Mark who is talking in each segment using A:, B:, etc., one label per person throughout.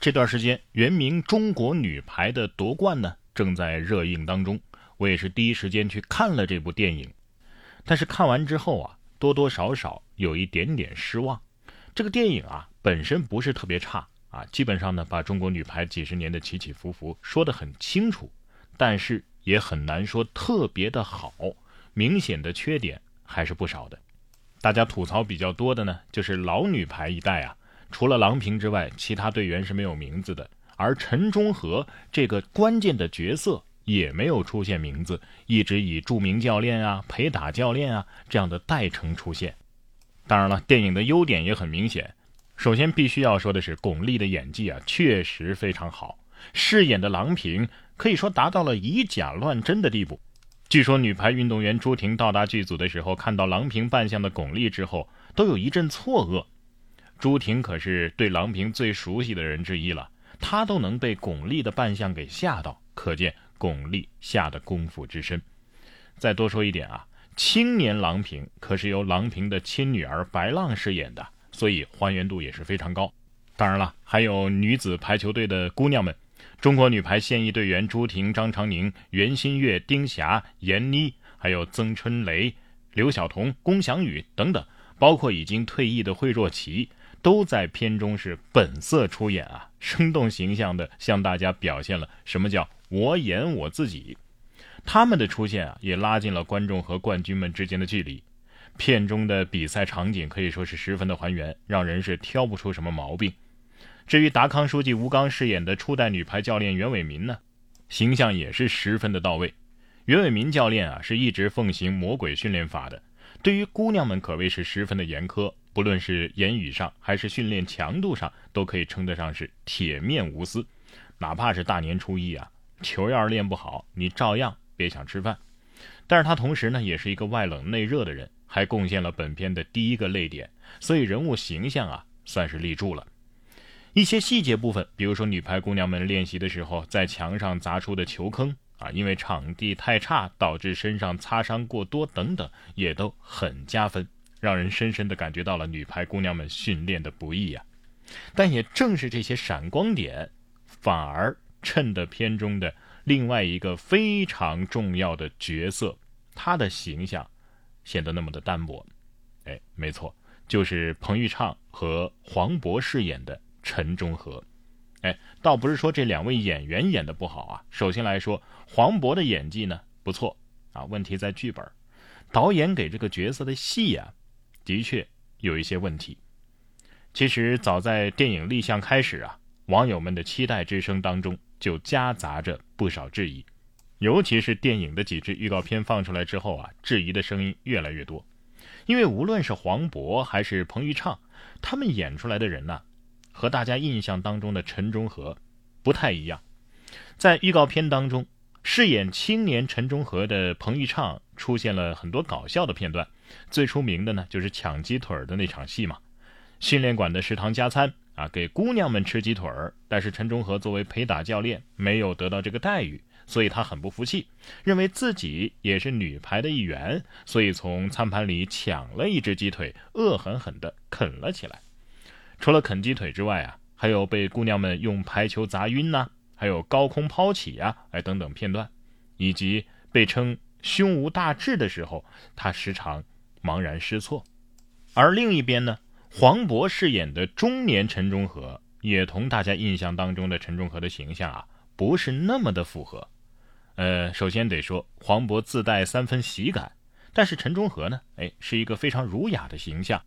A: 这段时间，原名中国女排的夺冠呢，正在热映当中。我也是第一时间去看了这部电影，但是看完之后啊，多多少少有一点点失望。这个电影啊，本身不是特别差啊，基本上呢，把中国女排几十年的起起伏伏说得很清楚，但是也很难说特别的好，明显的缺点还是不少的。大家吐槽比较多的呢，就是老女排一代啊。除了郎平之外，其他队员是没有名字的，而陈忠和这个关键的角色也没有出现名字，一直以著名教练啊、陪打教练啊这样的代称出现。当然了，电影的优点也很明显。首先必须要说的是，巩俐的演技啊确实非常好，饰演的郎平可以说达到了以假乱真的地步。据说女排运动员朱婷到达剧组的时候，看到郎平扮相的巩俐之后，都有一阵错愕。朱婷可是对郎平最熟悉的人之一了，她都能被巩俐的扮相给吓到，可见巩俐下的功夫之深。再多说一点啊，青年郎平可是由郎平的亲女儿白浪饰演的，所以还原度也是非常高。当然了，还有女子排球队的姑娘们，中国女排现役队员朱婷、张常宁、袁心玥、丁霞、闫妮，还有曾春蕾、刘晓彤、龚翔宇等等，包括已经退役的惠若琪。都在片中是本色出演啊，生动形象的向大家表现了什么叫我演我自己。他们的出现啊，也拉近了观众和冠军们之间的距离。片中的比赛场景可以说是十分的还原，让人是挑不出什么毛病。至于达康书记吴刚饰演的初代女排教练袁伟民呢，形象也是十分的到位。袁伟民教练啊，是一直奉行魔鬼训练法的，对于姑娘们可谓是十分的严苛。不论是言语上还是训练强度上，都可以称得上是铁面无私。哪怕是大年初一啊，球要是练不好，你照样别想吃饭。但是他同时呢，也是一个外冷内热的人，还贡献了本片的第一个泪点，所以人物形象啊，算是立住了。一些细节部分，比如说女排姑娘们练习的时候，在墙上砸出的球坑啊，因为场地太差导致身上擦伤过多等等，也都很加分。让人深深地感觉到了女排姑娘们训练的不易呀，但也正是这些闪光点，反而衬得片中的另外一个非常重要的角色，他的形象显得那么的单薄。哎，没错，就是彭昱畅和黄渤饰演的陈忠和。哎，倒不是说这两位演员演的不好啊，首先来说，黄渤的演技呢不错啊，问题在剧本，导演给这个角色的戏呀。的确有一些问题。其实早在电影立项开始啊，网友们的期待之声当中就夹杂着不少质疑。尤其是电影的几支预告片放出来之后啊，质疑的声音越来越多。因为无论是黄渤还是彭昱畅，他们演出来的人呢，和大家印象当中的陈忠和不太一样。在预告片当中。饰演青年陈忠和的彭昱畅出现了很多搞笑的片段，最出名的呢就是抢鸡腿的那场戏嘛。训练馆的食堂加餐啊，给姑娘们吃鸡腿儿，但是陈忠和作为陪打教练没有得到这个待遇，所以他很不服气，认为自己也是女排的一员，所以从餐盘里抢了一只鸡腿，恶狠狠地啃了起来。除了啃鸡腿之外啊，还有被姑娘们用排球砸晕呐。还有高空抛起呀，哎等等片段，以及被称胸无大志的时候，他时常茫然失措。而另一边呢，黄渤饰演的中年陈忠和，也同大家印象当中的陈忠和的形象啊，不是那么的符合。呃，首先得说黄渤自带三分喜感，但是陈忠和呢，哎，是一个非常儒雅的形象。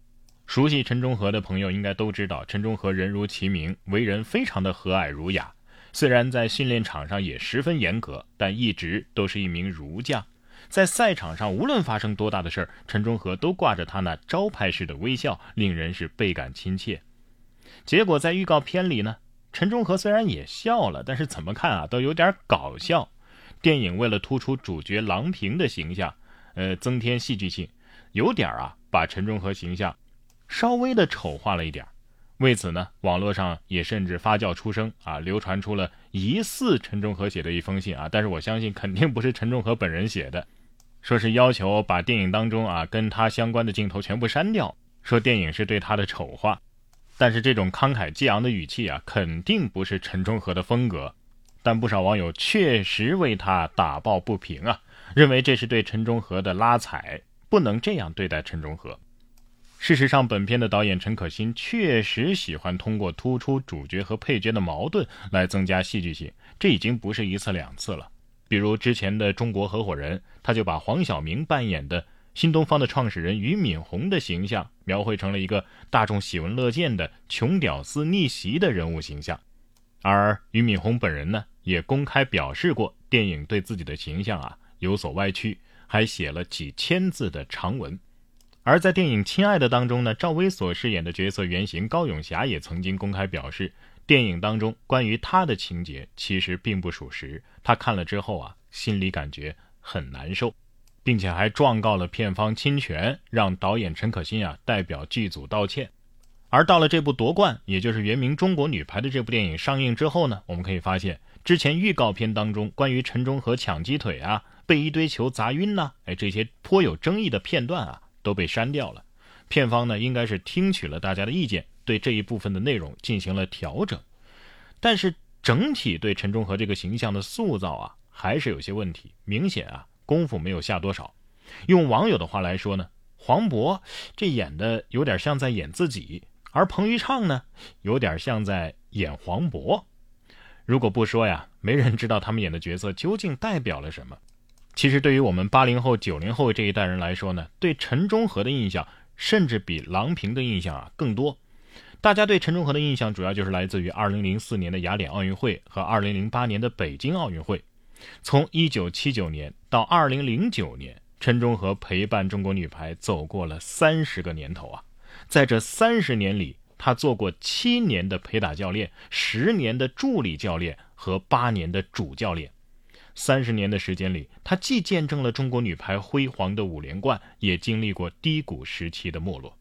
A: 熟悉陈忠和的朋友应该都知道，陈忠和人如其名，为人非常的和蔼儒雅。虽然在训练场上也十分严格，但一直都是一名儒将。在赛场上，无论发生多大的事儿，陈忠和都挂着他那招牌式的微笑，令人是倍感亲切。结果在预告片里呢，陈忠和虽然也笑了，但是怎么看啊都有点搞笑。电影为了突出主角郎平的形象，呃，增添戏剧性，有点啊把陈忠和形象稍微的丑化了一点。为此呢，网络上也甚至发酵出声啊，流传出了疑似陈忠和写的一封信啊，但是我相信肯定不是陈忠和本人写的，说是要求把电影当中啊跟他相关的镜头全部删掉，说电影是对他的丑化。但是这种慷慨激昂的语气啊，肯定不是陈忠和的风格。但不少网友确实为他打抱不平啊，认为这是对陈忠和的拉踩，不能这样对待陈忠和。事实上，本片的导演陈可辛确实喜欢通过突出主角和配角的矛盾来增加戏剧性，这已经不是一次两次了。比如之前的《中国合伙人》，他就把黄晓明扮演的新东方的创始人俞敏洪的形象描绘成了一个大众喜闻乐见的穷屌丝逆袭的人物形象，而俞敏洪本人呢，也公开表示过电影对自己的形象啊有所歪曲，还写了几千字的长文。而在电影《亲爱的》当中呢，赵薇所饰演的角色原型高永霞也曾经公开表示。电影当中关于她的情节其实并不属实，她看了之后啊，心里感觉很难受，并且还状告了片方侵权，让导演陈可辛啊代表剧组道歉。而到了这部夺冠，也就是原名《中国女排》的这部电影上映之后呢，我们可以发现，之前预告片当中关于陈忠和抢鸡腿啊、被一堆球砸晕呐，哎这些颇有争议的片段啊都被删掉了。片方呢应该是听取了大家的意见。对这一部分的内容进行了调整，但是整体对陈忠和这个形象的塑造啊，还是有些问题，明显啊功夫没有下多少。用网友的话来说呢，黄渤这演的有点像在演自己，而彭昱畅呢，有点像在演黄渤。如果不说呀，没人知道他们演的角色究竟代表了什么。其实对于我们八零后、九零后这一代人来说呢，对陈忠和的印象甚至比郎平的印象啊更多。大家对陈忠和的印象主要就是来自于2004年的雅典奥运会和2008年的北京奥运会。从1979年到2009年，陈忠和陪伴中国女排走过了三十个年头啊！在这三十年里，他做过七年的陪打教练、十年的助理教练和八年的主教练。三十年的时间里，她既见证了中国女排辉煌的五连冠，也经历过低谷时期的没落。